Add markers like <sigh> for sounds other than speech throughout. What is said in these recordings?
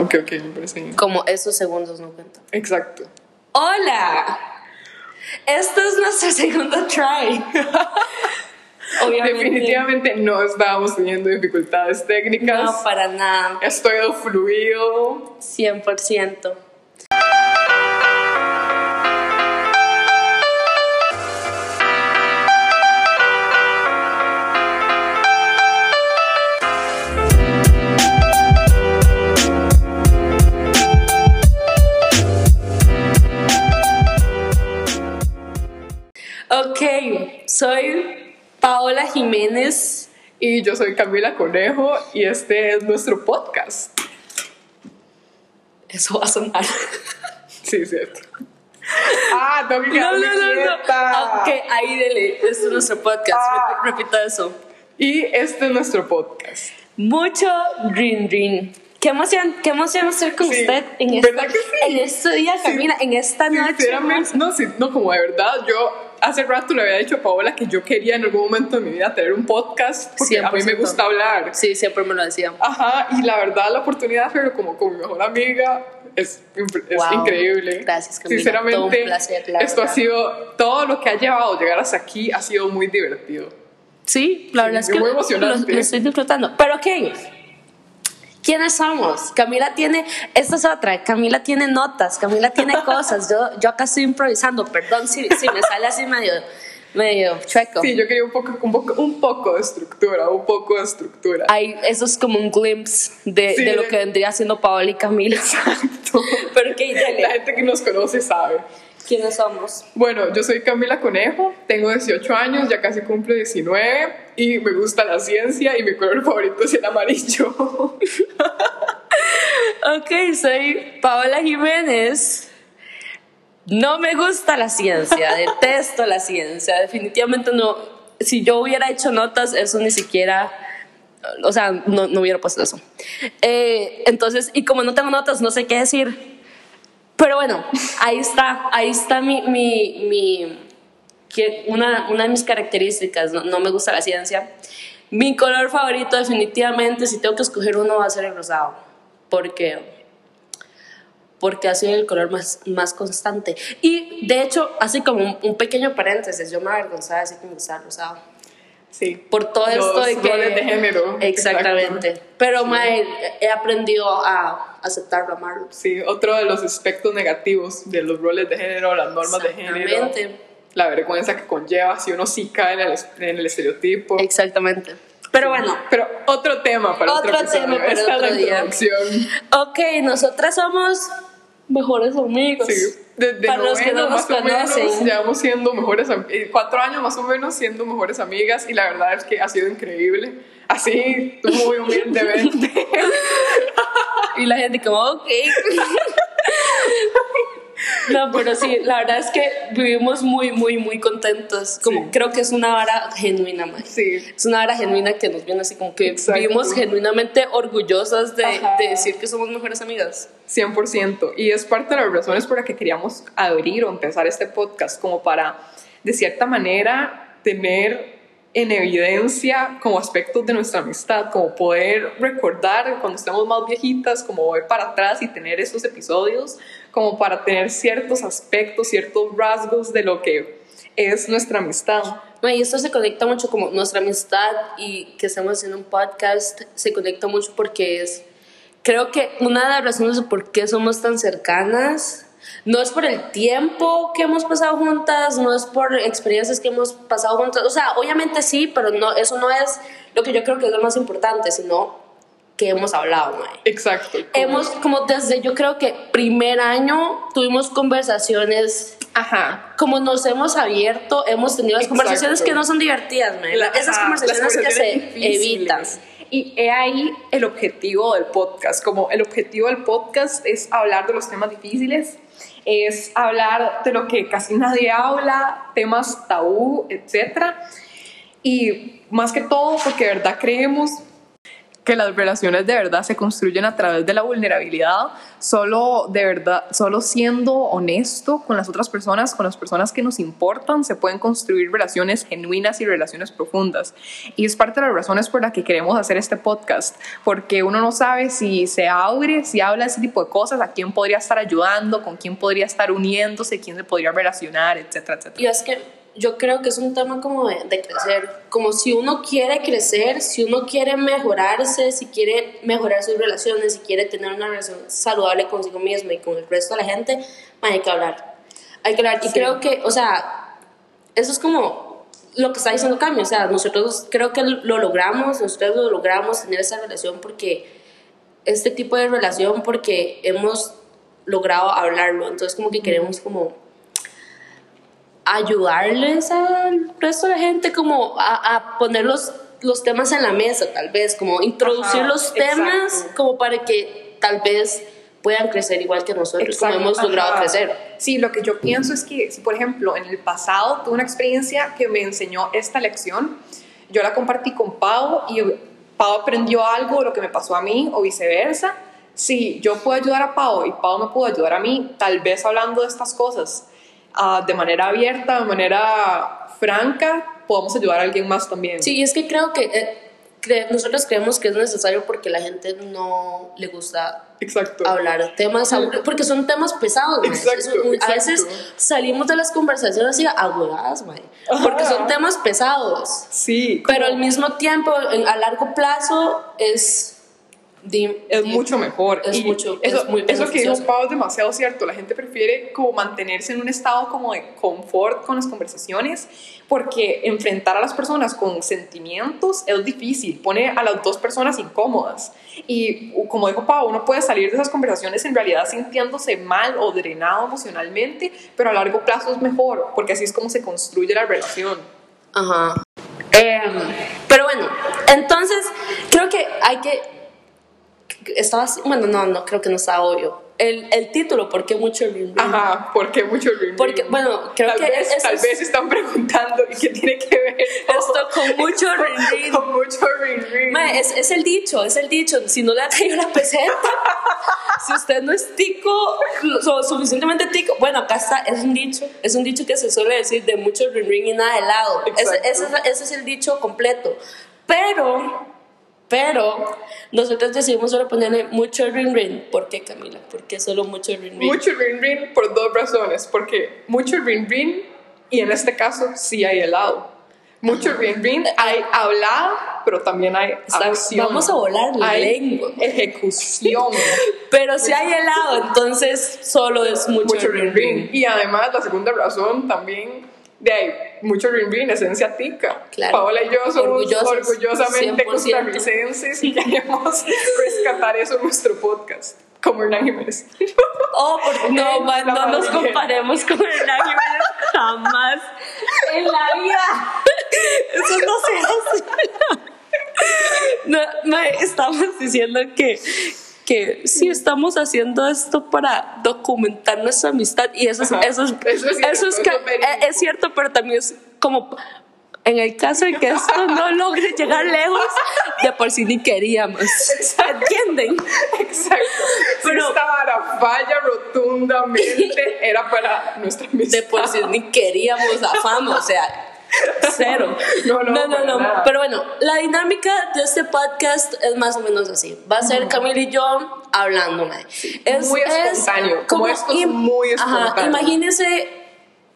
Ok, ok, me parece bien. Como esos segundos no cuentan. Exacto. ¡Hola! Este es nuestro segundo try. <laughs> Obviamente. Definitivamente no estábamos teniendo dificultades técnicas. No, para nada. Estoy fluido. 100%. Y yo soy Camila Conejo y este es nuestro podcast. Eso va a sonar. Sí, cierto. Ah, tengo que No, no, no, no. Ok, ahí dele. Este es nuestro podcast. Ah. Rep- Repita eso. Y este es nuestro podcast. Mucho rin rin. Qué emoción, qué emoción estar con Sí, usted en este, ¿verdad que sí? en este día, Sí. Camila, en esta noche. Sinceramente, no, sí, no, como de verdad, yo hace rato le había dicho a Paola que yo quería en algún momento de mi vida tener un podcast porque a mí me 100%. gusta hablar. Sí, siempre me lo decía. Ajá, y la verdad, la oportunidad de hacerlo como con mi mejor amiga es, es Wow. increíble. Gracias, Camila. Sinceramente, Todo un placer, la esto ha verdad. sido, todo lo que ha llevado a llegar hasta aquí ha sido muy divertido. Sí, la verdad Sí, es que muy lo, lo estoy disfrutando. Pero ok, ¿quiénes somos? Camila tiene, esta es otra, Camila tiene notas, Camila tiene <laughs> cosas, yo, yo acá estoy improvisando, perdón si, si me sale así medio, medio chueco. Sí, yo quería un poco, un poco, un poco de estructura, un poco de estructura. Hay, eso es como un glimpse de, Sí, de lo que vendría siendo Paola y Camila. <laughs> Pero ok, dale. La gente que nos conoce sabe. ¿Quiénes somos? Bueno, yo soy Camila Conejo, tengo 18 años, ya casi cumplo 19 y me gusta la ciencia y mi color favorito es el amarillo. <laughs> Ok, soy Paola Jiménez. No me gusta la ciencia, <laughs> detesto la ciencia, definitivamente no. Si yo hubiera hecho notas, eso ni siquiera, o sea, no, no hubiera puesto eso. Eh, entonces, y como no tengo notas, no sé qué decir. Pero bueno, ahí está, ahí está mi, mi, una, una de mis características, no, me gusta la ciencia. Mi color favorito definitivamente, si tengo que escoger uno, va a ser el rosado, porque, porque ha sido el color más, más constante. Y de hecho, así como un, pequeño paréntesis, yo me avergonzaba así que me gustaba el rosado. Sí. Por todo Los esto de que... roles de género. Exactamente. Exacto. Pero mae, he aprendido a aceptarlo, amarlo. Sí, otro de los aspectos negativos de los roles de género, las normas de género. Exactamente. La vergüenza que conlleva si uno sí cae en el, en el estereotipo. Exactamente. Pero bueno, Pero otro tema para otro, Otro tema para Esta otro es la día. introducción. ok, nosotras somos mejores amigos. Sí, desde Para los que no nos conocen. llevamos siendo mejores eh, cuatro años más o menos siendo mejores amigas y la verdad es que ha sido increíble. Así, muy humildemente. <laughs> Y la gente como, ok. <laughs> <laughs> No, pero sí, la verdad es que vivimos muy, muy, muy contentos. Como Sí. creo que es una vara genuina, mae. Sí. Es una vara genuina que nos viene así como que Exacto. vivimos genuinamente orgullosas de, de decir que somos mejores amigas. 100%. Y es parte de las razones por las que queríamos abrir o empezar este podcast, como para, de cierta manera, tener en evidencia como aspectos de nuestra amistad, como poder recordar cuando estemos más viejitas, como ver para atrás y tener esos episodios, como para tener ciertos aspectos, ciertos rasgos de lo que es nuestra amistad. Y esto se conecta mucho como nuestra amistad y que estamos haciendo un podcast se conecta mucho porque es, creo que una de las razones de por qué somos tan cercanas no es por el tiempo que hemos pasado juntas, no es por experiencias que hemos pasado juntas, o sea, obviamente sí, pero no, eso no es lo que yo creo que es lo más importante, sino que hemos hablado. Exacto. Hemos, como desde yo creo que primer año, tuvimos conversaciones Ajá. como nos hemos abierto, hemos tenido las conversaciones que no son divertidas, man. La- Esas ajá, conversaciones que se evitan. Y he ahí el objetivo del podcast. Como el objetivo del podcast es hablar de los temas difíciles, es hablar de lo que casi nadie habla, temas tabú, etc. Y más que todo, porque de verdad creemos, que las relaciones de verdad se construyen a través de la vulnerabilidad, solo de verdad, solo siendo honesto con las otras personas, con las personas que nos importan, se pueden construir relaciones genuinas y relaciones profundas. Y es parte de las razones por las que queremos hacer este podcast, porque uno no sabe si se abre, si habla de ese tipo de cosas, a quién podría estar ayudando, con quién podría estar uniéndose, quién se podría relacionar, etcétera, etcétera. Y es que yo creo que es un tema como de, de, crecer, como si uno quiere crecer, si uno quiere mejorarse, si quiere mejorar sus relaciones, si quiere tener una relación saludable consigo mismo y con el resto de la gente, hay que hablar. Hay que hablar. Y creo que, o sea, eso es como lo que está diciendo Cami, o sea, nosotros creo que lo logramos, nosotros lo logramos tener esa relación porque, este tipo de relación porque hemos logrado hablarlo, entonces como que queremos como ayudarles al resto de la gente como a, a poner los, los, temas en la mesa, tal vez, como introducir Ajá, los temas exacto. como para que tal vez puedan crecer igual que nosotros, exacto. como hemos logrado Ajá. crecer. Sí, lo que yo pienso es que, si por ejemplo en el pasado tuve una experiencia que me enseñó esta lección, yo la compartí con Pau y Pau aprendió algo de lo que me pasó a mí o viceversa. Si yo puedo ayudar a Pau y Pau me pudo ayudar a mí, tal vez hablando de estas cosas, uh, de manera abierta, de manera franca, podemos ayudar a alguien más también. Sí, es que creo que eh, cre nosotros creemos que es necesario porque la gente no le gusta exacto. hablar temas, porque son temas pesados. Exacto, a veces salimos de las conversaciones así agudadas, porque son temas pesados. Sí. Pero al mismo tiempo, a largo plazo, es Es mucho mejor. Es y mucho, eso, es muy eso que dijo Pau es demasiado cierto. La gente prefiere como mantenerse en un estado como de confort con las conversaciones porque enfrentar a las personas con sentimientos es difícil, pone a las dos personas incómodas. Y como dijo Pau, uno puede salir de esas conversaciones en realidad sintiéndose mal o drenado emocionalmente, pero a largo plazo es mejor porque así es como se construye la relación. Ajá. Eh, pero bueno, entonces creo que hay que estaba bueno no no creo que no está obvio. El, el título ¿por qué mucho ring? ajá ¿por qué mucho ring? porque bueno creo tal que vez, es, tal vez están preguntando qué tiene que ver. Esto con mucho ring con mucho Ma, es, es el dicho es el dicho. Si no le ha traído la peseta <laughs> si usted no es tico lo suficientemente tico bueno acá está es un dicho es un dicho que se suele decir de mucho ring y nada de helado ese, ese, ese es el dicho completo. Pero pero nosotros decidimos solo ponerle mucho ring ring. ¿Por qué, Camila? ¿Por qué solo mucho ring ring? Mucho ring ring por dos razones. Porque mucho ring ring y en este caso sí hay helado. Mucho ring ring, hay hablada, pero también hay acción. Vamos a volar la hay lengua. ejecución. <laughs> pero si hay helado, entonces solo es mucho, mucho ring ring. Y además la segunda razón también de ahí, mucho ring ring, esencia tica. Claro. Paola y yo somos Orgullosos, orgullosamente 100%. costarricenses y queremos <laughs> rescatar eso en nuestro podcast, como Hernán Jiménez. Oh, porque <laughs> no, man, no nos comparemos con Hernán Jiménez jamás en la vida. Eso no se hace. <laughs> No, ma, estamos diciendo que, que sí estamos haciendo esto para documentar nuestra amistad y eso es, eso es, Eso es cierto, eso es, verídico. eh, es cierto, pero también es como en el caso de que esto no logre llegar lejos, de por sí ni queríamos. ¿Entienden? Exacto. Pero- si esta vara falla rotundamente, era para nuestra amistad. de por sí ni queríamos la fama, o sea, <laughs> cero. No, no, no, no, no. Pero bueno, la dinámica de este podcast es más o menos así. Va a ser Camila y yo hablando. Es, Muy espontáneo, como esto es muy Ajá, espontáneo. imagínense.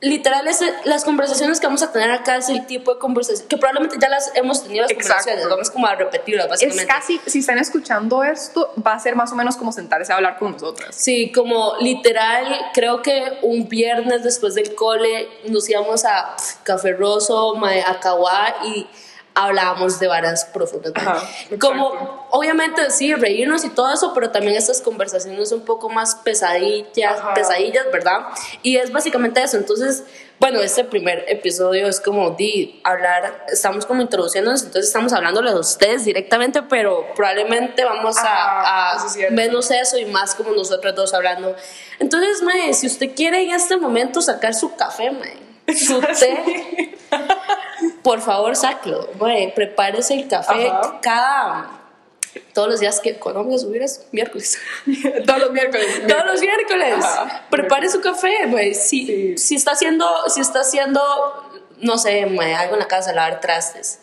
Literal, es las conversaciones que vamos a tener acá es el tipo de conversación que probablemente ya las hemos tenido las Exacto. conversaciones, vamos como a repetirlas Es básicamente. casi, si están escuchando esto, va a ser más o menos como sentarse a hablar con nosotras. Sí, como literal, creo que un viernes después del cole nos íbamos a Café Rosso, a y hablábamos de varas profundas. Ajá, como, obviamente, sí, reírnos y todo eso, pero también estas conversaciones un poco más pesadillas, Ajá. pesadillas, ¿verdad? Y es básicamente eso. Entonces, bueno, este primer episodio es como de hablar, estamos como introduciéndonos, entonces estamos hablándole a ustedes directamente, pero probablemente vamos a- Ajá, a, eso es cierto. menos eso y más como nosotros dos hablando. Entonces, mae, si usted quiere en este momento sacar su café, mae, su <laughs> té, <laughs> por favor, sáquelo. Mae, prepárese el café Ajá. cada todos los días que Colombia subir es miércoles. <laughs> Todos los miércoles. <laughs> Todos los miércoles. Ajá. Prepare su café, güey. Si, Sí. si está haciendo, si está haciendo, no sé, mae, algo en la casa, lavar trastes.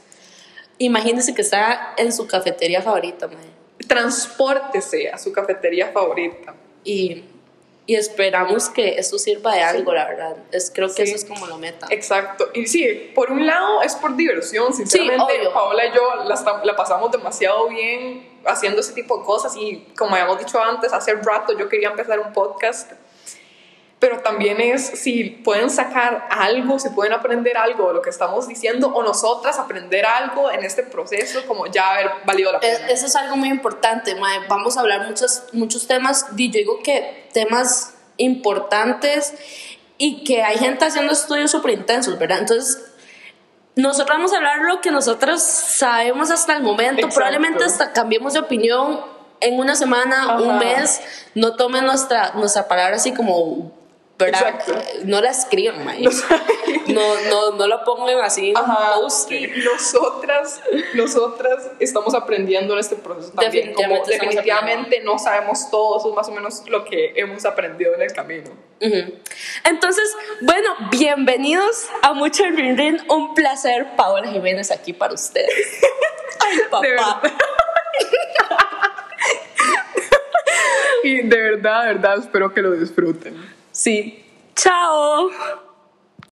Imagínese que está en su cafetería favorita, mae. Transpórtese a su cafetería favorita. Y, y esperamos que esto sirva de algo, la verdad. Es, creo que Sí. eso es como lo meta. Exacto. Y sí, por un lado es por diversión, sinceramente. obvio. Paola y yo la, la pasamos demasiado bien haciendo ese tipo de cosas y como habíamos dicho antes, hace rato yo quería empezar un podcast. Pero también es si pueden sacar algo, si pueden aprender algo de lo que estamos diciendo o nosotras aprender algo en este proceso, como ya haber valido la Eh, pena. Eso es algo muy importante, mae. Vamos a hablar muchos, muchos temas. Y yo digo que temas importantes y que hay gente haciendo estudios súper intensos, ¿verdad? Entonces, nosotros vamos a hablar lo que nosotros sabemos hasta el momento. Exacto. Probablemente hasta cambiemos de opinión en una semana, un Ajá. mes. No tomen nuestra, nuestra palabra así como, ¿verdad? Exacto. No la escriban, mae. No, no, no la pongan así en un Ajá, y nosotras, nosotras estamos aprendiendo en este proceso también. Como Definitivamente estamos definitivamente no sabemos todo, eso es más o menos lo que hemos aprendido en el camino. Entonces, bueno, bienvenidos a Mucho Rin Rin. Un placer, Paola Jiménez, aquí para ustedes. <laughs> Ay, papá. <laughs> Y de verdad, de verdad, espero que lo disfruten. Sí. Chao.